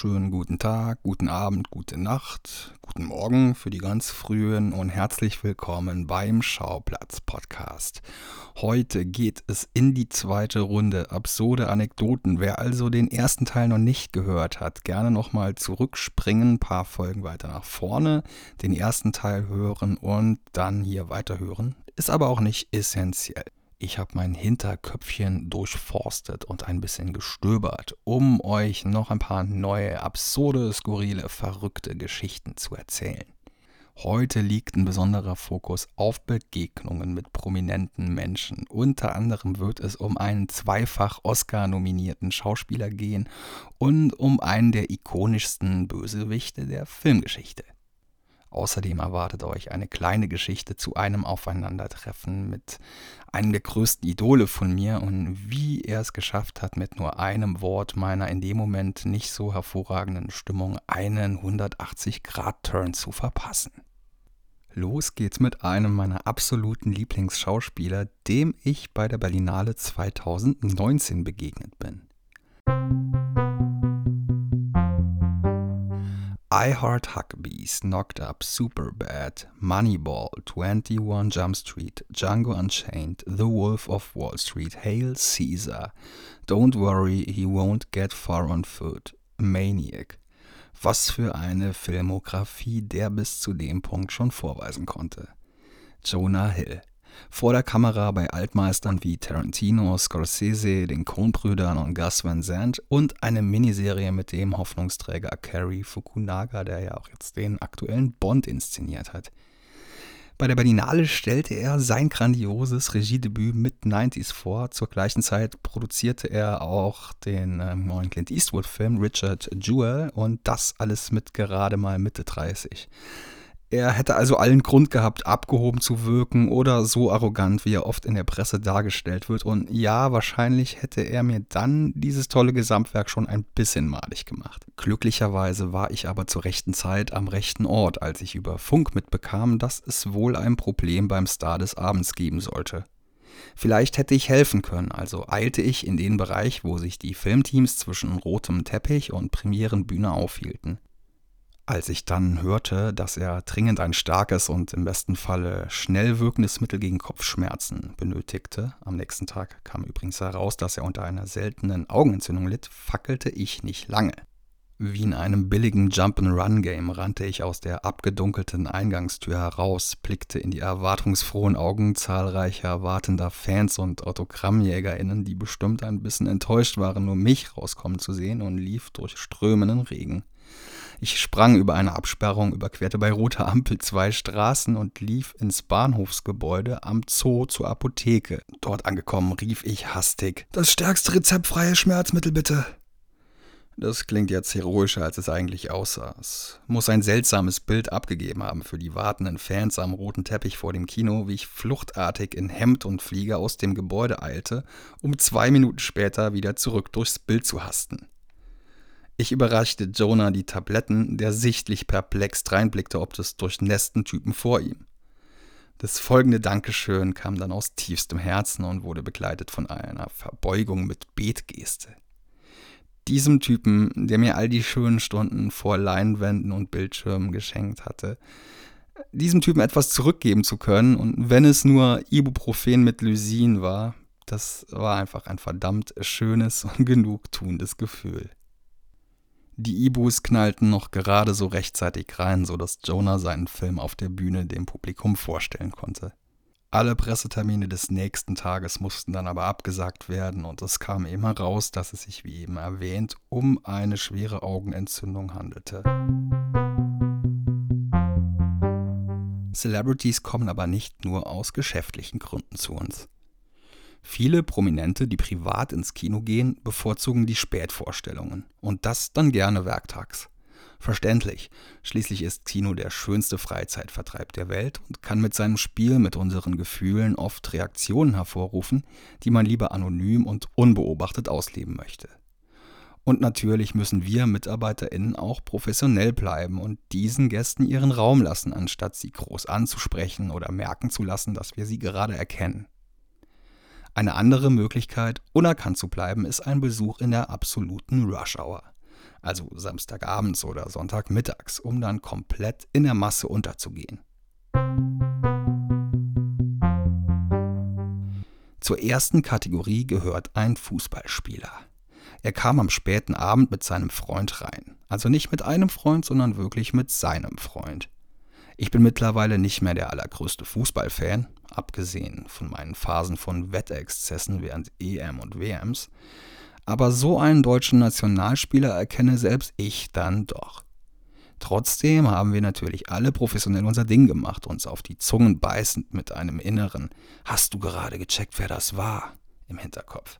Schönen guten Tag, guten Abend, gute Nacht, guten Morgen für die ganz frühen und herzlich willkommen beim Schauplatz Podcast. Heute geht es in die zweite Runde absurde Anekdoten. Wer also den ersten Teil noch nicht gehört hat, gerne nochmal zurückspringen, ein paar Folgen weiter nach vorne, den ersten Teil hören und dann hier weiterhören. Ist aber auch nicht essentiell. Ich habe mein Hinterköpfchen durchforstet und ein bisschen gestöbert, um euch noch ein paar neue, absurde, skurrile, verrückte Geschichten zu erzählen. Heute liegt ein besonderer Fokus auf Begegnungen mit prominenten Menschen. Unter anderem wird es um einen zweifach Oscar-nominierten Schauspieler gehen und um einen der ikonischsten Bösewichte der Filmgeschichte. Außerdem erwartet euch eine kleine Geschichte zu einem Aufeinandertreffen mit einem der größten Idole von mir und wie er es geschafft hat, mit nur einem Wort meiner in dem Moment nicht so hervorragenden Stimmung einen 180-Grad-Turn zu verpassen. Los geht's mit einem meiner absoluten Lieblingsschauspieler, dem ich bei der Berlinale 2019 begegnet bin. I Heart Huckabees, Knocked Up, Superbad, Moneyball, 21 Jump Street, Django Unchained, The Wolf of Wall Street, Hail Caesar, Don't Worry, He Won't Get Far on Foot, Maniac. Was für eine Filmografie der bis zu dem Punkt schon vorweisen konnte. Jonah Hill. Vor der Kamera bei Altmeistern wie Tarantino, Scorsese, den Coen-Brüdern und Gus Van Sant und eine Miniserie mit dem Hoffnungsträger Cary Fukunaga, der ja auch jetzt den aktuellen Bond inszeniert hat. Bei der Berlinale stellte er sein grandioses Regiedebüt mit 90s vor. Zur gleichen Zeit produzierte er auch den äh, neuen Clint Eastwood-Film Richard Jewell und das alles mit gerade mal Mitte 30. Er hätte also allen Grund gehabt, abgehoben zu wirken oder so arrogant, wie er oft in der Presse dargestellt wird. Und ja, wahrscheinlich hätte er mir dann dieses tolle Gesamtwerk schon ein bisschen malig gemacht. Glücklicherweise war ich aber zur rechten Zeit am rechten Ort, als ich über Funk mitbekam, dass es wohl ein Problem beim Star des Abends geben sollte. Vielleicht hätte ich helfen können, also eilte ich in den Bereich, wo sich die Filmteams zwischen rotem Teppich und Premierenbühne aufhielten. Als ich dann hörte, dass er dringend ein starkes und im besten Falle schnell wirkendes Mittel gegen Kopfschmerzen benötigte, am nächsten Tag kam übrigens heraus, dass er unter einer seltenen Augenentzündung litt, fackelte ich nicht lange. Wie in einem billigen Jump-and-Run-Game rannte ich aus der abgedunkelten Eingangstür heraus, blickte in die erwartungsfrohen Augen zahlreicher wartender Fans und AutogrammjägerInnen, die bestimmt ein bisschen enttäuscht waren, nur mich rauskommen zu sehen und lief durch strömenden Regen. Ich sprang über eine Absperrung, überquerte bei roter Ampel zwei Straßen und lief ins Bahnhofsgebäude am Zoo zur Apotheke. Dort angekommen rief ich hastig: Das stärkste rezeptfreie Schmerzmittel bitte. Das klingt jetzt heroischer, als es eigentlich aussah. Es muss ein seltsames Bild abgegeben haben für die wartenden Fans am roten Teppich vor dem Kino, wie ich fluchtartig in Hemd und Flieger aus dem Gebäude eilte, um zwei Minuten später wieder zurück durchs Bild zu hasten. Ich überreichte Jonah die Tabletten, der sichtlich perplex reinblickte ob des durchnässten Typen vor ihm. Das folgende Dankeschön kam dann aus tiefstem Herzen und wurde begleitet von einer Verbeugung mit Betgeste. Diesem Typen, der mir all die schönen Stunden vor Leinwänden und Bildschirmen geschenkt hatte, diesem Typen etwas zurückgeben zu können und wenn es nur Ibuprofen mit Lysin war, das war einfach ein verdammt schönes und genugtuendes Gefühl. Die Ibus knallten noch gerade so rechtzeitig rein, sodass Jonah seinen Film auf der Bühne dem Publikum vorstellen konnte. Alle Pressetermine des nächsten Tages mussten dann aber abgesagt werden und es kam immer raus, dass es sich, wie eben erwähnt, um eine schwere Augenentzündung handelte. Celebrities kommen aber nicht nur aus geschäftlichen Gründen zu uns. Viele Prominente, die privat ins Kino gehen, bevorzugen die Spätvorstellungen. Und das dann gerne werktags. Verständlich. Schließlich ist Kino der schönste Freizeitvertreib der Welt und kann mit seinem Spiel mit unseren Gefühlen oft Reaktionen hervorrufen, die man lieber anonym und unbeobachtet ausleben möchte. Und natürlich müssen wir MitarbeiterInnen auch professionell bleiben und diesen Gästen ihren Raum lassen, anstatt sie groß anzusprechen oder merken zu lassen, dass wir sie gerade erkennen. Eine andere Möglichkeit, unerkannt zu bleiben, ist ein Besuch in der absoluten Rush Hour. also Samstagabends oder Sonntagmittags, um dann komplett in der Masse unterzugehen. Zur ersten Kategorie gehört ein Fußballspieler. Er kam am späten Abend mit seinem Freund rein. Also nicht mit einem Freund, sondern wirklich mit seinem Freund. Ich bin mittlerweile nicht mehr der allergrößte Fußballfan, abgesehen von meinen Phasen von Wettexzessen während EM und WMs. Aber so einen deutschen Nationalspieler erkenne selbst ich dann doch. Trotzdem haben wir natürlich alle professionell unser Ding gemacht, uns auf die Zungen beißend mit einem inneren Hast du gerade gecheckt, wer das war? im Hinterkopf.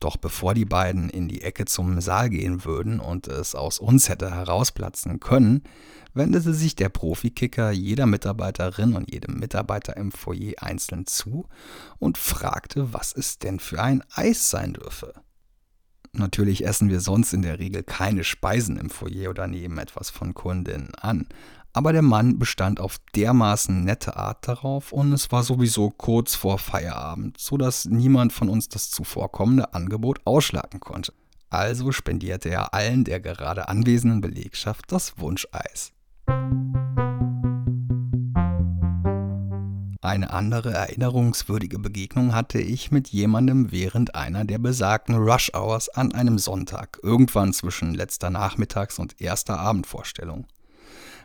Doch bevor die beiden in die Ecke zum Saal gehen würden und es aus uns hätte herausplatzen können, wendete sich der Profikicker jeder Mitarbeiterin und jedem Mitarbeiter im Foyer einzeln zu und fragte, was es denn für ein Eis sein dürfe. Natürlich essen wir sonst in der Regel keine Speisen im Foyer oder nehmen etwas von Kundinnen an, aber der Mann bestand auf dermaßen nette Art darauf und es war sowieso kurz vor Feierabend, so dass niemand von uns das zuvorkommende Angebot ausschlagen konnte. Also spendierte er allen der gerade anwesenden Belegschaft das Wunscheis. Eine andere erinnerungswürdige Begegnung hatte ich mit jemandem während einer der besagten Rush Hours an einem Sonntag, irgendwann zwischen letzter Nachmittags- und erster Abendvorstellung.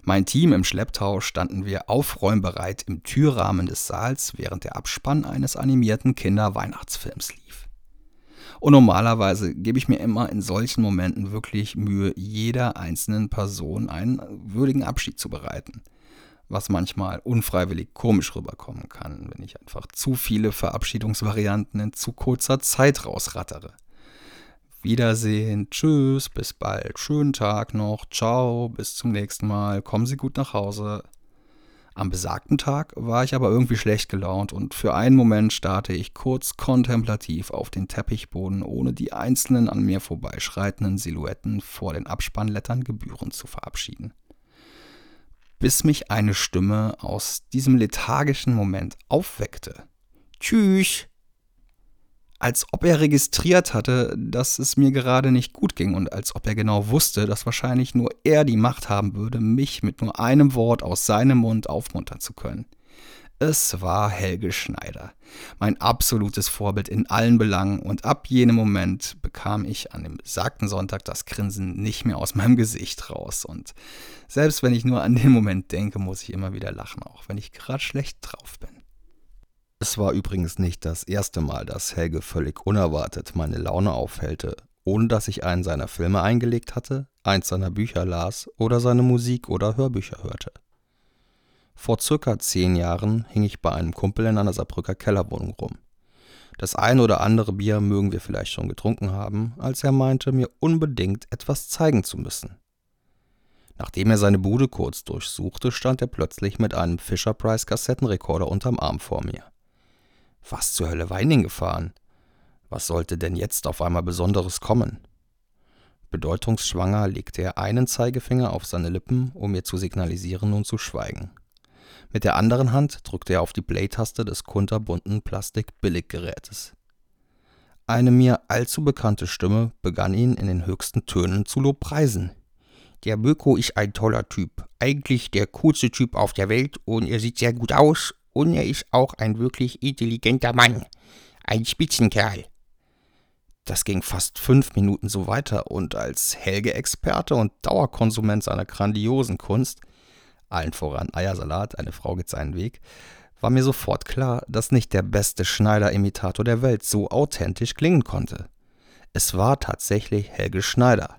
Mein Team im Schlepptau standen wir aufräumbereit im Türrahmen des Saals, während der Abspann eines animierten Kinderweihnachtsfilms lief. Und normalerweise gebe ich mir immer in solchen Momenten wirklich Mühe, jeder einzelnen Person einen würdigen Abschied zu bereiten. Was manchmal unfreiwillig komisch rüberkommen kann, wenn ich einfach zu viele Verabschiedungsvarianten in zu kurzer Zeit rausrattere. Wiedersehen, tschüss, bis bald, schönen Tag noch, ciao, bis zum nächsten Mal, kommen Sie gut nach Hause. Am besagten Tag war ich aber irgendwie schlecht gelaunt und für einen Moment starrte ich kurz kontemplativ auf den Teppichboden, ohne die einzelnen an mir vorbeischreitenden Silhouetten vor den Abspannlettern gebührend zu verabschieden. Bis mich eine Stimme aus diesem lethargischen Moment aufweckte. Tschüss! Als ob er registriert hatte, dass es mir gerade nicht gut ging und als ob er genau wusste, dass wahrscheinlich nur er die Macht haben würde, mich mit nur einem Wort aus seinem Mund aufmuntern zu können. Es war Helge Schneider, mein absolutes Vorbild in allen Belangen, und ab jenem Moment bekam ich an dem besagten Sonntag das Grinsen nicht mehr aus meinem Gesicht raus. Und selbst wenn ich nur an den Moment denke, muss ich immer wieder lachen, auch wenn ich gerade schlecht drauf bin. Es war übrigens nicht das erste Mal, dass Helge völlig unerwartet meine Laune aufhellte, ohne dass ich einen seiner Filme eingelegt hatte, eins seiner Bücher las oder seine Musik oder Hörbücher hörte. Vor circa zehn Jahren hing ich bei einem Kumpel in einer Saarbrücker Kellerwohnung rum. Das ein oder andere Bier mögen wir vielleicht schon getrunken haben, als er meinte, mir unbedingt etwas zeigen zu müssen. Nachdem er seine Bude kurz durchsuchte, stand er plötzlich mit einem Fisher Price Kassettenrekorder unterm Arm vor mir. Was zur Hölle war ihn gefahren? Was sollte denn jetzt auf einmal Besonderes kommen? Bedeutungsschwanger legte er einen Zeigefinger auf seine Lippen, um mir zu signalisieren, nun zu schweigen. Mit der anderen Hand drückte er auf die Play-Taste des kunterbunten Plastik-Billiggerätes. Eine mir allzu bekannte Stimme begann ihn in den höchsten Tönen zu lobpreisen. Der Möko ist ein toller Typ, eigentlich der coolste Typ auf der Welt und er sieht sehr gut aus und er ist auch ein wirklich intelligenter Mann. Ein Spitzenkerl. Das ging fast fünf Minuten so weiter und als Helge-Experte und Dauerkonsument seiner grandiosen Kunst, allen voran Eiersalat, eine Frau geht seinen Weg, war mir sofort klar, dass nicht der beste Schneider-Imitator der Welt so authentisch klingen konnte. Es war tatsächlich Helge Schneider.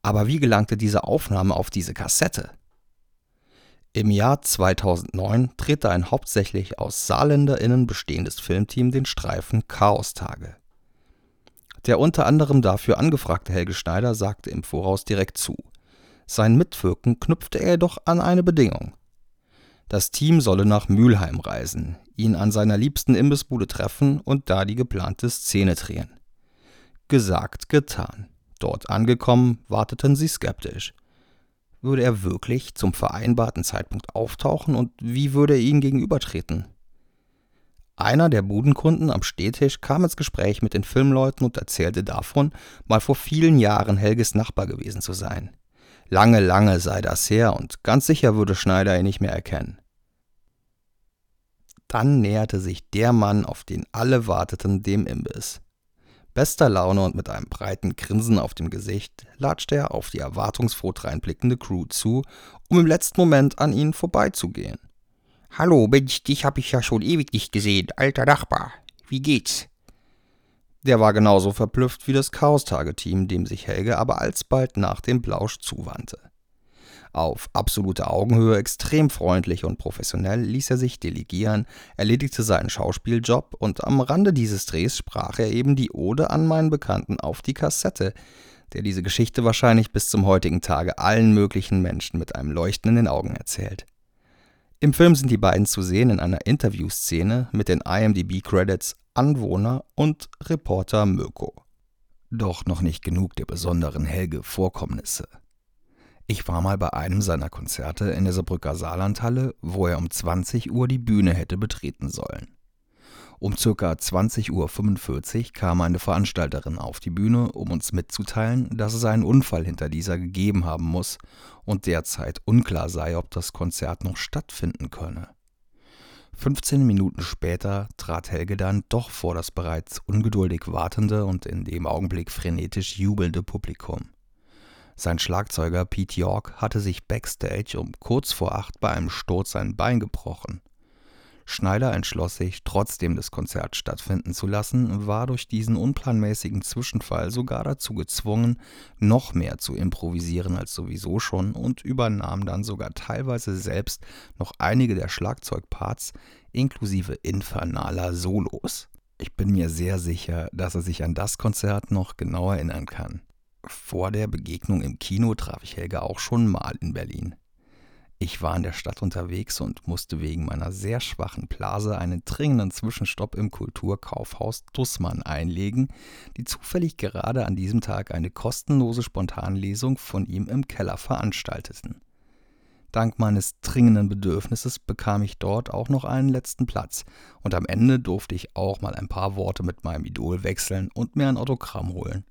Aber wie gelangte diese Aufnahme auf diese Kassette? Im Jahr 2009 drehte ein hauptsächlich aus SaarländerInnen bestehendes Filmteam den Streifen Chaostage. Der unter anderem dafür angefragte Helge Schneider sagte im Voraus direkt zu. Sein Mitwirken knüpfte er jedoch an eine Bedingung. Das Team solle nach Mülheim reisen, ihn an seiner liebsten Imbissbude treffen und da die geplante Szene drehen. Gesagt, getan. Dort angekommen, warteten sie skeptisch. Würde er wirklich zum vereinbarten Zeitpunkt auftauchen und wie würde er ihnen gegenübertreten? Einer der Budenkunden am Stehtisch kam ins Gespräch mit den Filmleuten und erzählte davon, mal vor vielen Jahren Helges Nachbar gewesen zu sein. Lange, lange sei das her und ganz sicher würde Schneider ihn nicht mehr erkennen. Dann näherte sich der Mann, auf den alle warteten, dem Imbiss. Bester Laune und mit einem breiten Grinsen auf dem Gesicht latschte er auf die erwartungsfroh dreinblickende Crew zu, um im letzten Moment an ihnen vorbeizugehen. Hallo, Mensch, dich hab ich ja schon ewig nicht gesehen, alter Nachbar. Wie geht's? Der war genauso verblüfft wie das Chaos-Tage-Team, dem sich Helge aber alsbald nach dem Blausch zuwandte. Auf absolute Augenhöhe, extrem freundlich und professionell ließ er sich delegieren, erledigte seinen Schauspieljob und am Rande dieses Drehs sprach er eben die Ode an meinen Bekannten auf die Kassette, der diese Geschichte wahrscheinlich bis zum heutigen Tage allen möglichen Menschen mit einem Leuchten in den Augen erzählt. Im Film sind die beiden zu sehen in einer Interviewszene mit den IMDb-Credits Anwohner und Reporter Möko. Doch noch nicht genug der besonderen Helge-Vorkommnisse. Ich war mal bei einem seiner Konzerte in der Saarbrücker Saarlandhalle, wo er um 20 Uhr die Bühne hätte betreten sollen. Um ca. 20.45 Uhr kam eine Veranstalterin auf die Bühne, um uns mitzuteilen, dass es einen Unfall hinter dieser gegeben haben muss und derzeit unklar sei, ob das Konzert noch stattfinden könne. 15 Minuten später trat Helge dann doch vor das bereits ungeduldig wartende und in dem Augenblick frenetisch jubelnde Publikum. Sein Schlagzeuger Pete York hatte sich backstage um kurz vor acht bei einem Sturz sein Bein gebrochen. Schneider entschloss sich, trotzdem das Konzert stattfinden zu lassen, war durch diesen unplanmäßigen Zwischenfall sogar dazu gezwungen, noch mehr zu improvisieren als sowieso schon und übernahm dann sogar teilweise selbst noch einige der Schlagzeugparts inklusive infernaler Solos. Ich bin mir sehr sicher, dass er sich an das Konzert noch genau erinnern kann. Vor der Begegnung im Kino traf ich Helga auch schon mal in Berlin. Ich war in der Stadt unterwegs und musste wegen meiner sehr schwachen Blase einen dringenden Zwischenstopp im Kulturkaufhaus Dussmann einlegen, die zufällig gerade an diesem Tag eine kostenlose Spontanlesung von ihm im Keller veranstalteten. Dank meines dringenden Bedürfnisses bekam ich dort auch noch einen letzten Platz und am Ende durfte ich auch mal ein paar Worte mit meinem Idol wechseln und mir ein Autogramm holen.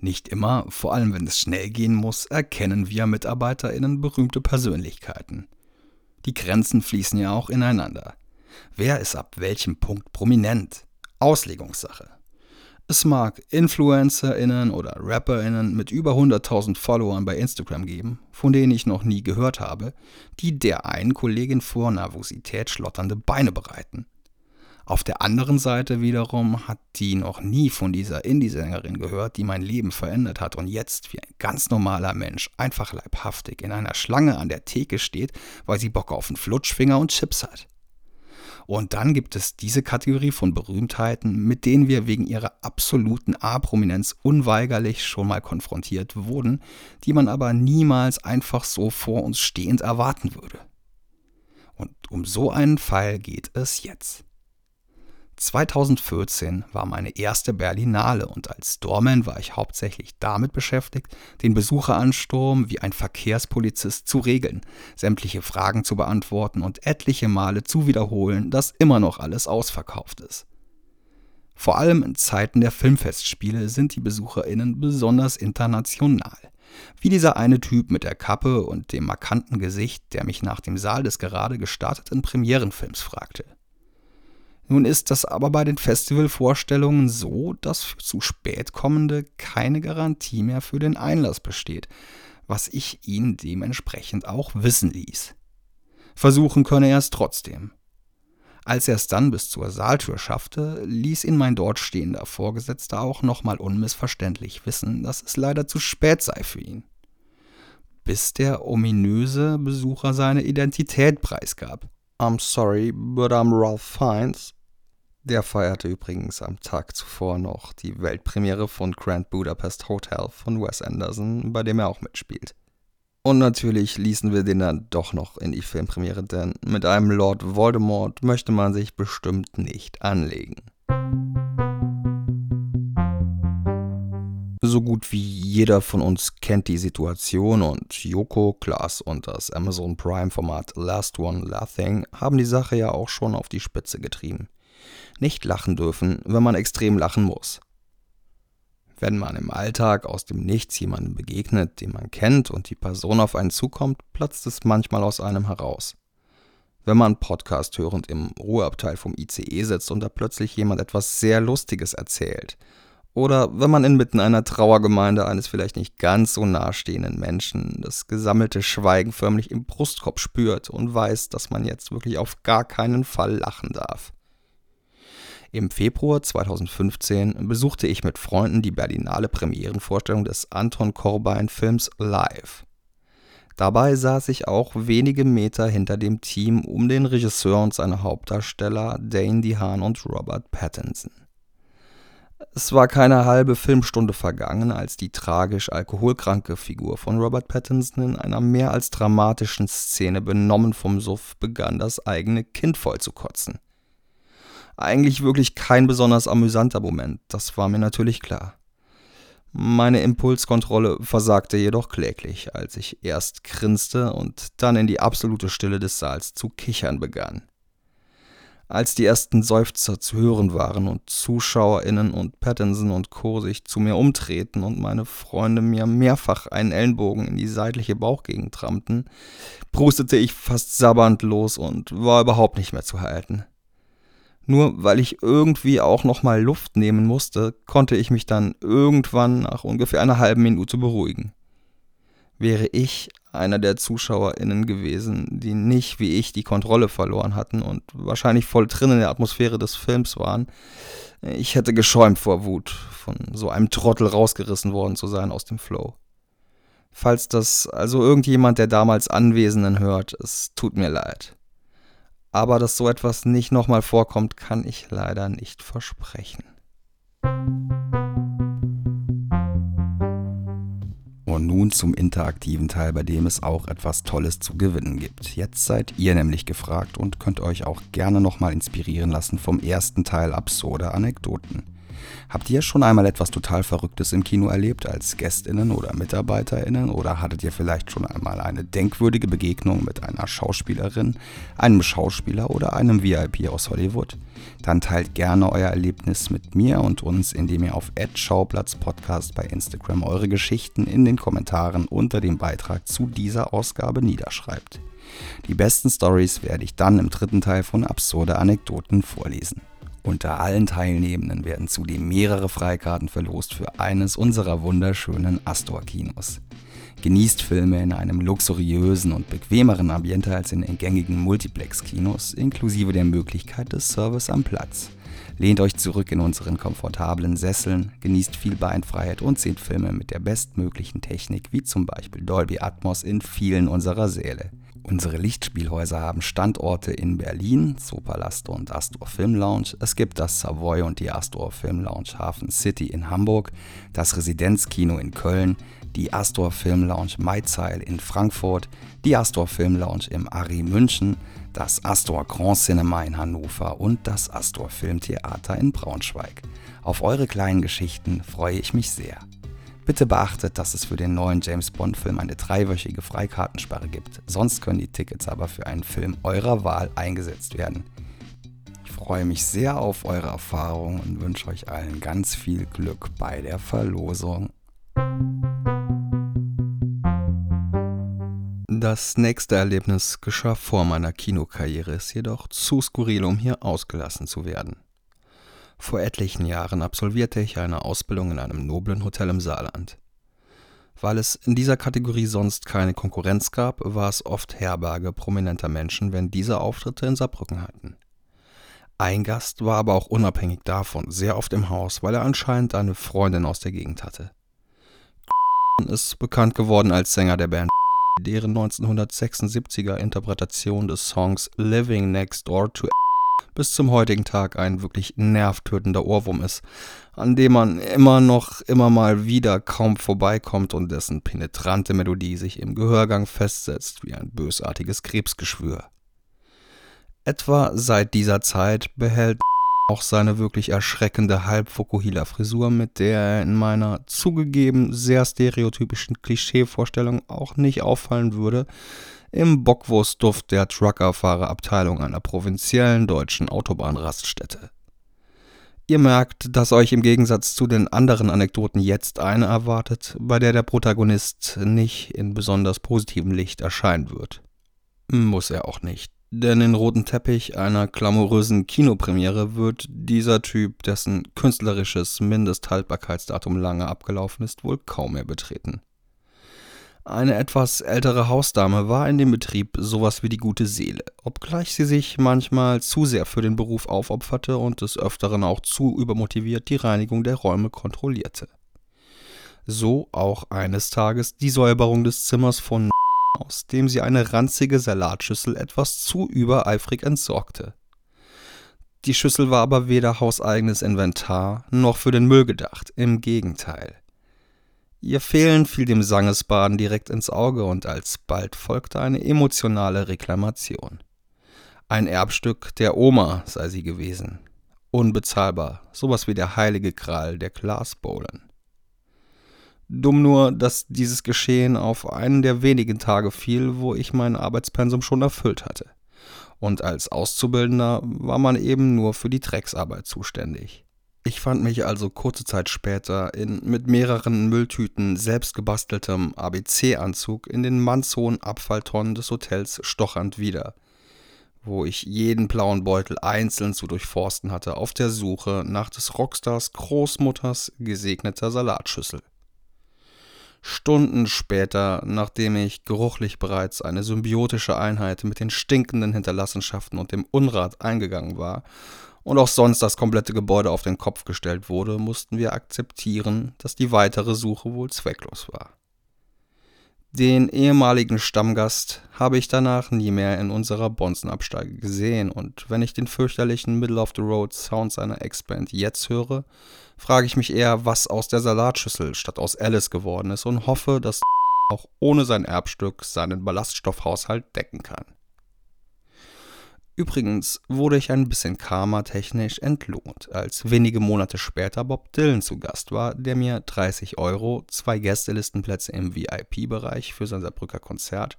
Nicht immer, vor allem wenn es schnell gehen muss, erkennen wir MitarbeiterInnen berühmte Persönlichkeiten. Die Grenzen fließen ja auch ineinander. Wer ist ab welchem Punkt prominent? Auslegungssache. Es mag InfluencerInnen oder RapperInnen mit über 100.000 Followern bei Instagram geben, von denen ich noch nie gehört habe, die der einen Kollegin vor Nervosität schlotternde Beine bereiten. Auf der anderen Seite wiederum hat die noch nie von dieser Indie-Sängerin gehört, die mein Leben verändert hat und jetzt wie ein ganz normaler Mensch einfach leibhaftig in einer Schlange an der Theke steht, weil sie Bock auf einen Flutschfinger und Chips hat. Und dann gibt es diese Kategorie von Berühmtheiten, mit denen wir wegen ihrer absoluten A-Prominenz unweigerlich schon mal konfrontiert wurden, die man aber niemals einfach so vor uns stehend erwarten würde. Und um so einen Fall geht es jetzt. 2014 war meine erste Berlinale und als Doorman war ich hauptsächlich damit beschäftigt, den Besucheransturm wie ein Verkehrspolizist zu regeln, sämtliche Fragen zu beantworten und etliche Male zu wiederholen, dass immer noch alles ausverkauft ist. Vor allem in Zeiten der Filmfestspiele sind die BesucherInnen besonders international. Wie dieser eine Typ mit der Kappe und dem markanten Gesicht, der mich nach dem Saal des gerade gestarteten Premierenfilms fragte. Nun ist das aber bei den Festivalvorstellungen so, dass für zu spät kommende keine Garantie mehr für den Einlass besteht, was ich ihn dementsprechend auch wissen ließ. Versuchen könne er es trotzdem. Als er es dann bis zur Saaltür schaffte, ließ ihn mein dort stehender Vorgesetzter auch nochmal unmissverständlich wissen, dass es leider zu spät sei für ihn. Bis der ominöse Besucher seine Identität preisgab. I'm sorry, but I'm Ralph Fiennes, der feierte übrigens am Tag zuvor noch die Weltpremiere von Grand Budapest Hotel von Wes Anderson, bei dem er auch mitspielt. Und natürlich ließen wir den dann doch noch in die Filmpremiere, denn mit einem Lord Voldemort möchte man sich bestimmt nicht anlegen. so gut wie jeder von uns kennt die Situation und Joko, Klaas und das Amazon Prime-Format Last One Laughing haben die Sache ja auch schon auf die Spitze getrieben. Nicht lachen dürfen, wenn man extrem lachen muss. Wenn man im Alltag aus dem Nichts jemandem begegnet, den man kennt und die Person auf einen zukommt, platzt es manchmal aus einem heraus. Wenn man Podcast hörend im Ruheabteil vom ICE sitzt und da plötzlich jemand etwas sehr Lustiges erzählt. Oder wenn man inmitten einer Trauergemeinde eines vielleicht nicht ganz so nahestehenden Menschen das gesammelte Schweigen förmlich im Brustkorb spürt und weiß, dass man jetzt wirklich auf gar keinen Fall lachen darf. Im Februar 2015 besuchte ich mit Freunden die Berlinale Premierenvorstellung des Anton Corbijn-Films Live. Dabei saß ich auch wenige Meter hinter dem Team um den Regisseur und seine Hauptdarsteller Dane DeHaan und Robert Pattinson. Es war keine halbe Filmstunde vergangen, als die tragisch alkoholkranke Figur von Robert Pattinson in einer mehr als dramatischen Szene benommen vom Suff begann, das eigene Kind vollzukotzen. Eigentlich wirklich kein besonders amüsanter Moment, das war mir natürlich klar. Meine Impulskontrolle versagte jedoch kläglich, als ich erst grinste und dann in die absolute Stille des Saals zu kichern begann. Als die ersten Seufzer zu hören waren und ZuschauerInnen und Pattinson und Co. sich zu mir umtreten und meine Freunde mir mehrfach einen Ellenbogen in die seitliche Bauchgegend trampten, prustete ich fast sabbernd los und war überhaupt nicht mehr zu halten. Nur weil ich irgendwie auch noch mal Luft nehmen musste, konnte ich mich dann irgendwann nach ungefähr einer halben Minute beruhigen. Wäre ich einer der ZuschauerInnen gewesen, die nicht wie ich die Kontrolle verloren hatten und wahrscheinlich voll drin in der Atmosphäre des Films waren, ich hätte geschäumt vor Wut, von so einem Trottel rausgerissen worden zu sein aus dem Flow. Falls das also irgendjemand der damals Anwesenden hört, es tut mir leid. Aber dass so etwas nicht nochmal vorkommt, kann ich leider nicht versprechen. Und nun zum interaktiven Teil, bei dem es auch etwas Tolles zu gewinnen gibt. Jetzt seid ihr nämlich gefragt und könnt euch auch gerne nochmal inspirieren lassen vom ersten Teil absurder Anekdoten. Habt ihr schon einmal etwas total Verrücktes im Kino erlebt als Gästinnen oder Mitarbeiterinnen oder hattet ihr vielleicht schon einmal eine denkwürdige Begegnung mit einer Schauspielerin, einem Schauspieler oder einem VIP aus Hollywood? Dann teilt gerne euer Erlebnis mit mir und uns, indem ihr auf @schauplatzpodcast bei Instagram eure Geschichten in den Kommentaren unter dem Beitrag zu dieser Ausgabe niederschreibt. Die besten Stories werde ich dann im dritten Teil von Absurde Anekdoten vorlesen. Unter allen Teilnehmenden werden zudem mehrere Freikarten verlost für eines unserer wunderschönen Astor-Kinos. Genießt Filme in einem luxuriösen und bequemeren Ambiente als in den gängigen Multiplex-Kinos, inklusive der Möglichkeit des Service am Platz. Lehnt euch zurück in unseren komfortablen Sesseln, genießt viel Beinfreiheit und seht Filme mit der bestmöglichen Technik, wie zum Beispiel Dolby Atmos in vielen unserer Säle. Unsere Lichtspielhäuser haben Standorte in Berlin, Zoopalast und Astor Film Lounge. Es gibt das Savoy und die Astor Film Lounge Hafen City in Hamburg, das Residenzkino in Köln, die Astor Film Lounge Maizeil in Frankfurt, die Astor Film Lounge im Ari München, das Astor Grand Cinema in Hannover und das Astor Filmtheater in Braunschweig. Auf eure kleinen Geschichten freue ich mich sehr. Bitte beachtet, dass es für den neuen James Bond-Film eine dreiwöchige Freikartensperre gibt. Sonst können die Tickets aber für einen Film eurer Wahl eingesetzt werden. Ich freue mich sehr auf eure Erfahrungen und wünsche euch allen ganz viel Glück bei der Verlosung. Das nächste Erlebnis geschah vor meiner Kinokarriere, ist jedoch zu skurril, um hier ausgelassen zu werden. Vor etlichen Jahren absolvierte ich eine Ausbildung in einem noblen Hotel im Saarland. Weil es in dieser Kategorie sonst keine Konkurrenz gab, war es oft Herberge prominenter Menschen, wenn diese Auftritte in Saarbrücken hatten. Ein Gast war aber auch unabhängig davon sehr oft im Haus, weil er anscheinend eine Freundin aus der Gegend hatte. ist bekannt geworden als Sänger der Band, deren 1976er Interpretation des Songs Living Next Door to bis zum heutigen Tag ein wirklich nervtötender Ohrwurm ist, an dem man immer noch, immer mal wieder kaum vorbeikommt und dessen penetrante Melodie sich im Gehörgang festsetzt wie ein bösartiges Krebsgeschwür. Etwa seit dieser Zeit behält Auch seine wirklich erschreckende Halb-Fukuhila-Frisur, mit der er in meiner zugegeben sehr stereotypischen Klischee-Vorstellung auch nicht auffallen würde, im Bockwurstduft der Truckerfahrerabteilung einer provinziellen deutschen Autobahnraststätte. Ihr merkt, dass euch im Gegensatz zu den anderen Anekdoten jetzt eine erwartet, bei der der Protagonist nicht in besonders positivem Licht erscheinen wird. Muss er auch nicht. Denn den roten Teppich einer glamourösen Kinopremiere wird dieser Typ, dessen künstlerisches Mindesthaltbarkeitsdatum lange abgelaufen ist, wohl kaum mehr betreten. Eine etwas ältere Hausdame war in dem Betrieb sowas wie die gute Seele, obgleich sie sich manchmal zu sehr für den Beruf aufopferte und des Öfteren auch zu übermotiviert die Reinigung der Räume kontrollierte. So auch eines Tages die Säuberung des Zimmers von aus dem sie eine ranzige Salatschüssel etwas zu übereifrig entsorgte. Die Schüssel war aber weder hauseigenes Inventar noch für den Müll gedacht, im Gegenteil. Ihr Fehlen fiel dem Sangesbaden direkt ins Auge und alsbald folgte eine emotionale Reklamation. Ein Erbstück der Oma sei sie gewesen. Unbezahlbar, sowas wie der heilige Kral der Glasbowlen. Dumm nur, dass dieses Geschehen auf einen der wenigen Tage fiel, wo ich mein Arbeitspensum schon erfüllt hatte. Und als Auszubildender war man eben nur für die Drecksarbeit zuständig. Ich fand mich also kurze Zeit später in mit mehreren Mülltüten selbstgebasteltem ABC-Anzug in den mannshohen Abfalltonnen des Hotels stochernd wieder, wo ich jeden blauen Beutel einzeln zu durchforsten hatte, auf der Suche nach des Rockstars Großmutters gesegneter Salatschüssel. Stunden später, nachdem ich geruchlich bereits eine symbiotische Einheit mit den stinkenden Hinterlassenschaften und dem Unrat eingegangen war und auch sonst das komplette Gebäude auf den Kopf gestellt wurde, mussten wir akzeptieren, dass die weitere Suche wohl zwecklos war. Den ehemaligen Stammgast habe ich danach nie mehr in unserer Bonzenabsteige gesehen und wenn ich den fürchterlichen Middle of the Road Sound seiner Ex-Band jetzt höre, frage ich mich eher, was aus der Salatschüssel statt aus Alice geworden ist und hoffe, dass auch ohne sein Erbstück seinen Ballaststoffhaushalt decken kann. Übrigens wurde ich ein bisschen karmatechnisch entlohnt, als wenige Monate später Bob Dylan zu Gast war, der mir 30 Euro, zwei Gästelistenplätze im VIP-Bereich für sein Saarbrücker Konzert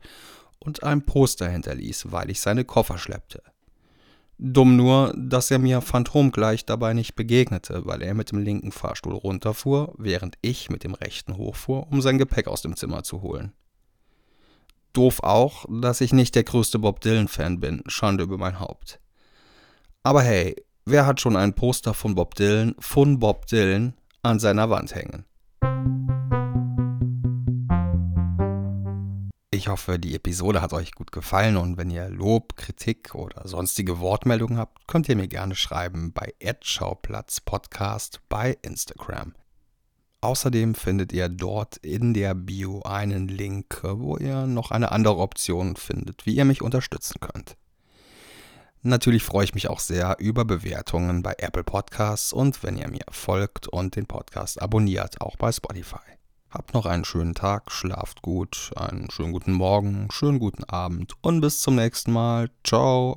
und ein Poster hinterließ, weil ich seine Koffer schleppte. Dumm nur, dass er mir phantomgleich dabei nicht begegnete, weil er mit dem linken Fahrstuhl runterfuhr, während ich mit dem rechten hochfuhr, um sein Gepäck aus dem Zimmer zu holen. Doof auch, dass ich nicht der größte Bob Dylan-Fan bin, Schande über mein Haupt. Aber hey, wer hat schon ein Poster von Bob Dylan, von Bob Dylan, an seiner Wand hängen? Ich hoffe, die Episode hat euch gut gefallen und wenn ihr Lob, Kritik oder sonstige Wortmeldungen habt, könnt ihr mir gerne schreiben bei Schauplatz Podcast bei Instagram. Außerdem findet ihr dort in der Bio einen Link, wo ihr noch eine andere Option findet, wie ihr mich unterstützen könnt. Natürlich freue ich mich auch sehr über Bewertungen bei Apple Podcasts und wenn ihr mir folgt und den Podcast abonniert, auch bei Spotify. Habt noch einen schönen Tag, schlaft gut, einen schönen guten Morgen, schönen guten Abend und bis zum nächsten Mal. Ciao.